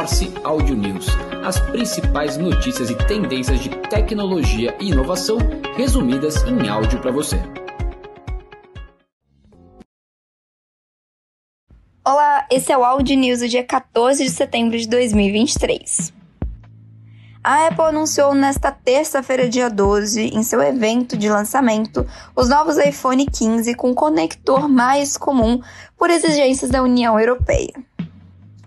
Morse Audio News, as principais notícias e tendências de tecnologia e inovação resumidas em áudio para você. Olá, esse é o Audio News do dia 14 de setembro de 2023. A Apple anunciou nesta terça-feira, dia 12, em seu evento de lançamento, os novos iPhone 15 com conector mais comum por exigências da União Europeia.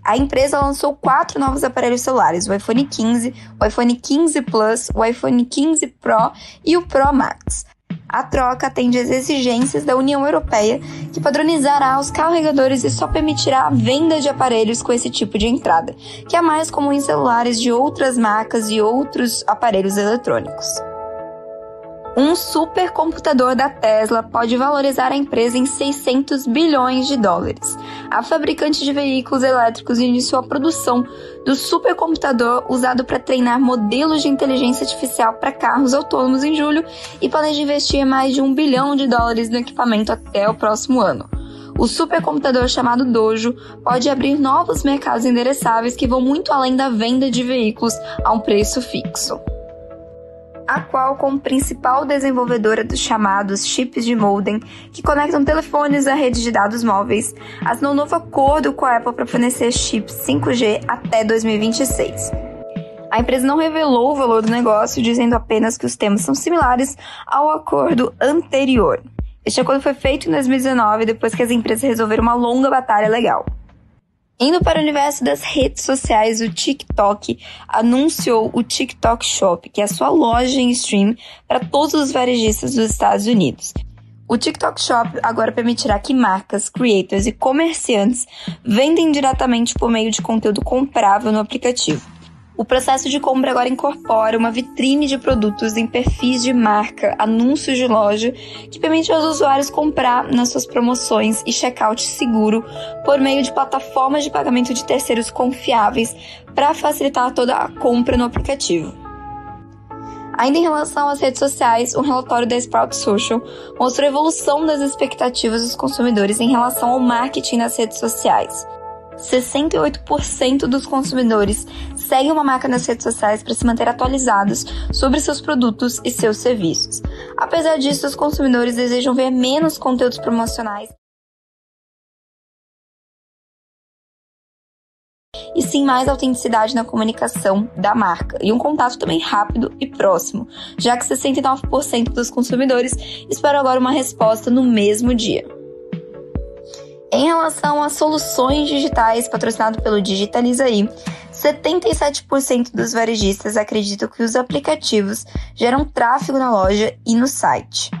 A empresa lançou quatro novos aparelhos celulares: o iPhone 15, o iPhone 15 Plus, o iPhone 15 Pro e o Pro Max, a troca atende às exigências da União Europeia, que padronizará os carregadores e só permitirá a venda de aparelhos com esse tipo de entrada, que é mais comum em celulares de outras marcas e outros aparelhos eletrônicos. Um supercomputador da Tesla pode valorizar a empresa em 600 bilhões de dólares. A fabricante de veículos elétricos iniciou a produção do supercomputador usado para treinar modelos de inteligência artificial para carros autônomos em julho e planeja investir mais de um bilhão de dólares no equipamento até o próximo ano. O supercomputador chamado Dojo pode abrir novos mercados endereçáveis que vão muito além da venda de veículos a um preço fixo a qual, como principal desenvolvedora dos chamados chips de modem, que conectam telefones à rede de dados móveis, assinou um novo acordo com a Apple para fornecer chips 5G até 2026. A empresa não revelou o valor do negócio, dizendo apenas que os temas são similares ao acordo anterior. Este acordo foi feito em 2019, depois que as empresas resolveram uma longa batalha legal. Indo para o universo das redes sociais, o TikTok anunciou o TikTok Shop, que é a sua loja em stream para todos os varejistas dos Estados Unidos. O TikTok Shop agora permitirá que marcas, creators e comerciantes vendem diretamente por meio de conteúdo comprável no aplicativo. O processo de compra agora incorpora uma vitrine de produtos em perfis de marca, anúncios de loja, que permite aos usuários comprar nas suas promoções e checkout seguro por meio de plataformas de pagamento de terceiros confiáveis para facilitar toda a compra no aplicativo. Ainda em relação às redes sociais, um relatório da Sprout Social mostrou a evolução das expectativas dos consumidores em relação ao marketing nas redes sociais. 68% dos consumidores seguem uma marca nas redes sociais para se manter atualizados sobre seus produtos e seus serviços. Apesar disso, os consumidores desejam ver menos conteúdos promocionais e sim mais autenticidade na comunicação da marca e um contato também rápido e próximo, já que 69% dos consumidores esperam agora uma resposta no mesmo dia. Em relação às soluções digitais patrocinado pelo Digitalizaí, 77% dos varejistas acreditam que os aplicativos geram tráfego na loja e no site.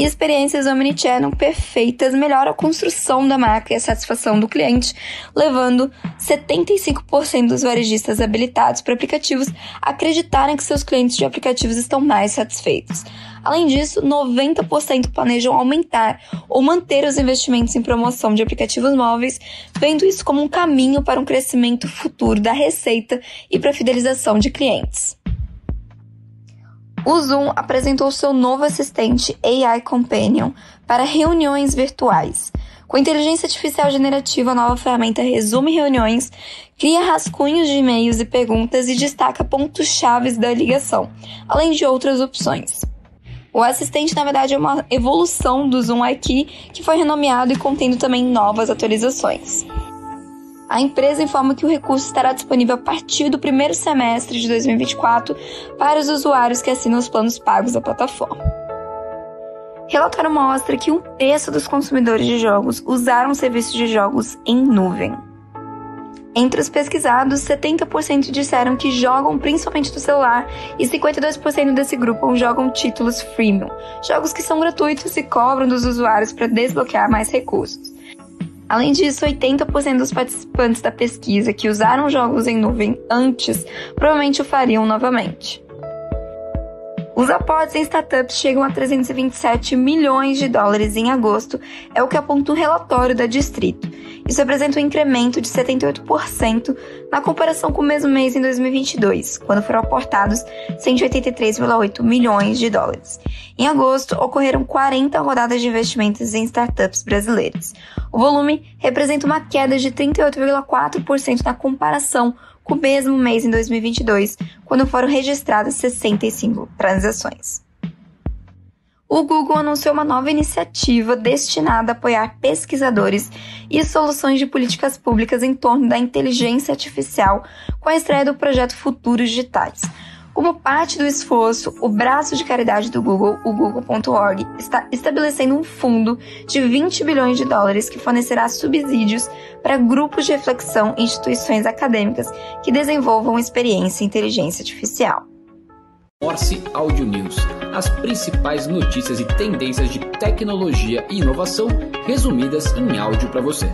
E experiências omnichannel perfeitas melhoram a construção da marca e a satisfação do cliente, levando 75% dos varejistas habilitados para aplicativos a acreditarem que seus clientes de aplicativos estão mais satisfeitos. Além disso, 90% planejam aumentar ou manter os investimentos em promoção de aplicativos móveis, vendo isso como um caminho para um crescimento futuro da receita e para a fidelização de clientes. O Zoom apresentou seu novo assistente AI Companion para reuniões virtuais. Com inteligência artificial generativa, a nova ferramenta resume reuniões, cria rascunhos de e-mails e perguntas e destaca pontos chaves da ligação, além de outras opções. O assistente, na verdade, é uma evolução do Zoom IQ que foi renomeado e contendo também novas atualizações. A empresa informa que o recurso estará disponível a partir do primeiro semestre de 2024 para os usuários que assinam os planos pagos da plataforma. Relatório mostra que um terço dos consumidores de jogos usaram serviços de jogos em nuvem. Entre os pesquisados, 70% disseram que jogam principalmente no celular e 52% desse grupo jogam títulos freemium, jogos que são gratuitos e cobram dos usuários para desbloquear mais recursos. Além disso, 80% dos participantes da pesquisa que usaram jogos em nuvem antes provavelmente o fariam novamente. Os aportes em startups chegam a 327 milhões de dólares em agosto, é o que aponta o relatório da Distrito. Isso representa um incremento de 78% na comparação com o mesmo mês em 2022, quando foram aportados 183,8 milhões de dólares. Em agosto, ocorreram 40 rodadas de investimentos em startups brasileiras. O volume representa uma queda de 38,4% na comparação com o mesmo mês em 2022, quando foram registradas 65 transações. O Google anunciou uma nova iniciativa destinada a apoiar pesquisadores e soluções de políticas públicas em torno da inteligência artificial com a estreia do projeto Futuros Digitais. Como parte do esforço, o braço de caridade do Google, o Google.org, está estabelecendo um fundo de 20 bilhões de dólares que fornecerá subsídios para grupos de reflexão e instituições acadêmicas que desenvolvam experiência em inteligência artificial. Morse Audio News. As principais notícias e tendências de tecnologia e inovação resumidas em áudio para você.